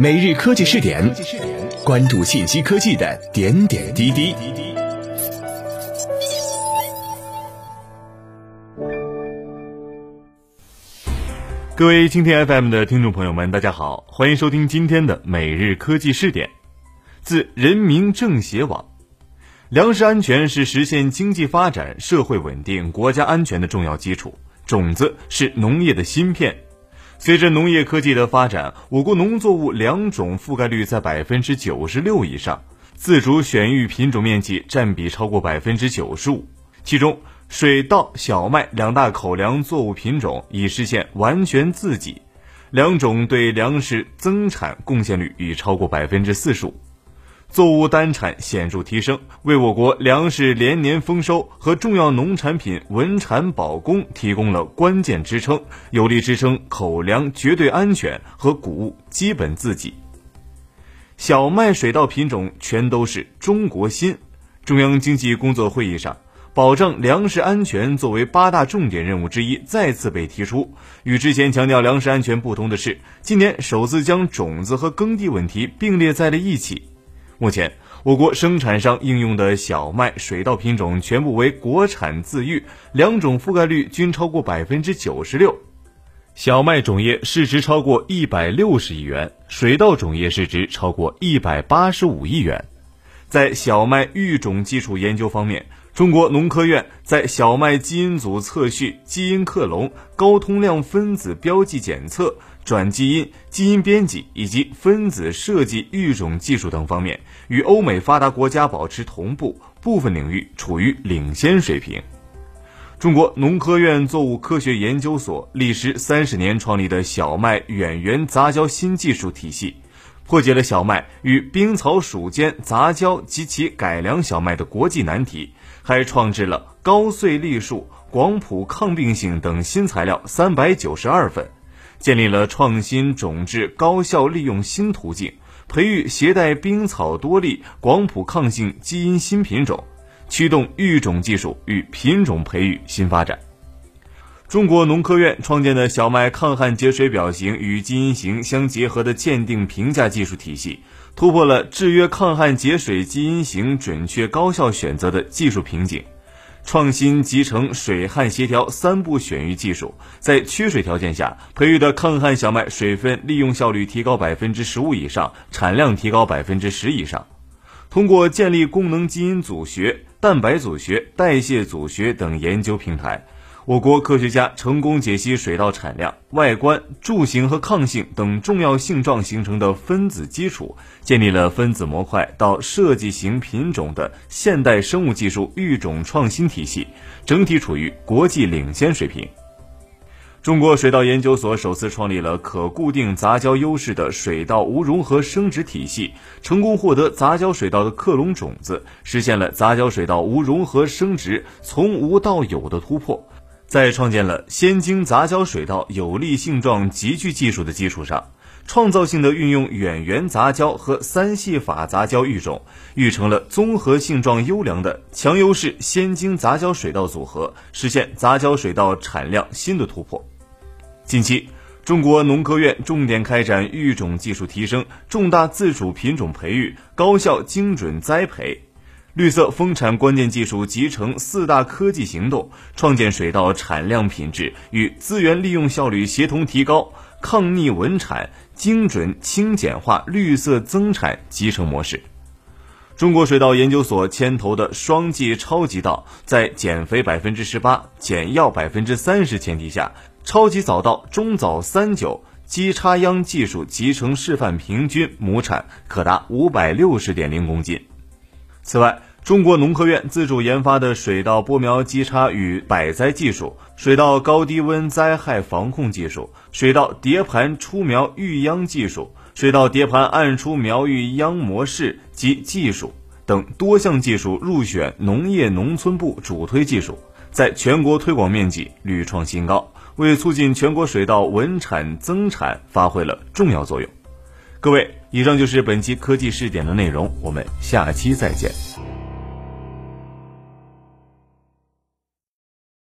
每日科技试点，关注信息科技的点点滴滴。各位蜻蜓 FM 的听众朋友们，大家好，欢迎收听今天的每日科技试点。自人民政协网，粮食安全是实现经济发展、社会稳定、国家安全的重要基础，种子是农业的芯片。随着农业科技的发展，我国农作物良种覆盖率在百分之九十六以上，自主选育品种面积占比超过百分之九十五。其中，水稻、小麦两大口粮作物品种已实现完全自给，两种对粮食增产贡献率已超过百分之四十五。作物单产显著提升，为我国粮食连年丰收和重要农产品稳产保供提供了关键支撑，有力支撑口粮绝对安全和谷物基本自给。小麦、水稻品种全都是中国心。中央经济工作会议上，保障粮食安全作为八大重点任务之一再次被提出。与之前强调粮食安全不同的是，今年首次将种子和耕地问题并列在了一起。目前，我国生产上应用的小麦、水稻品种全部为国产自育，两种覆盖率均超过百分之九十六。小麦种业市值超过一百六十亿元，水稻种业市值超过一百八十五亿元。在小麦育种基础研究方面，中国农科院在小麦基因组测序、基因克隆、高通量分子标记检测。转基因、基因编辑以及分子设计育种技术等方面，与欧美发达国家保持同步，部分领域处于领先水平。中国农科院作物科学研究所历时三十年创立的小麦远源杂交新技术体系，破解了小麦与冰草属间杂交及其改良小麦的国际难题，还创制了高穗粒数、广谱抗病性等新材料三百九十二份。建立了创新种质高效利用新途径，培育携带冰草多粒、广谱抗性基因新品种，驱动育种技术与品种培育新发展。中国农科院创建的小麦抗旱节水表型与基因型相结合的鉴定评价技术体系，突破了制约抗旱节水基因型准确高效选择的技术瓶颈。创新集成水旱协调三步选育技术，在缺水条件下培育的抗旱小麦水分利用效率提高百分之十五以上，产量提高百分之十以上。通过建立功能基因组学、蛋白组学、代谢组学等研究平台。我国科学家成功解析水稻产量、外观、柱形和抗性等重要性状形成的分子基础，建立了分子模块到设计型品种的现代生物技术育种创新体系，整体处于国际领先水平。中国水稻研究所首次创立了可固定杂交优势的水稻无融合生殖体系，成功获得杂交水稻的克隆种子，实现了杂交水稻无融合生殖从无到有的突破。在创建了先精杂交水稻有利性状集聚技术的基础上，创造性的运用远源杂交和三系法杂交育种，育成了综合性状优良的强优势先精杂交水稻组合，实现杂交水稻产量新的突破。近期，中国农科院重点开展育种技术提升、重大自主品种培育、高效精准栽培。绿色丰产关键技术集成四大科技行动，创建水稻产量品质与资源利用效率协同提高、抗逆稳产、精准轻简化绿色增产集成模式。中国水稻研究所牵头的双季超级稻，在减肥百分之十八、减药百分之三十前提下，超级早稻中早三九基插秧技术集成示范，平均亩产可达五百六十点零公斤。此外，中国农科院自主研发的水稻播苗基插与百栽技术、水稻高低温灾害防控技术、水稻叠盘出苗育秧技术、水稻叠盘暗出苗育秧模式及技术等多项技术入选农业农村部主推技术，在全国推广面积屡创新高，为促进全国水稻稳产增产发挥了重要作用。各位，以上就是本期科技试点的内容，我们下期再见。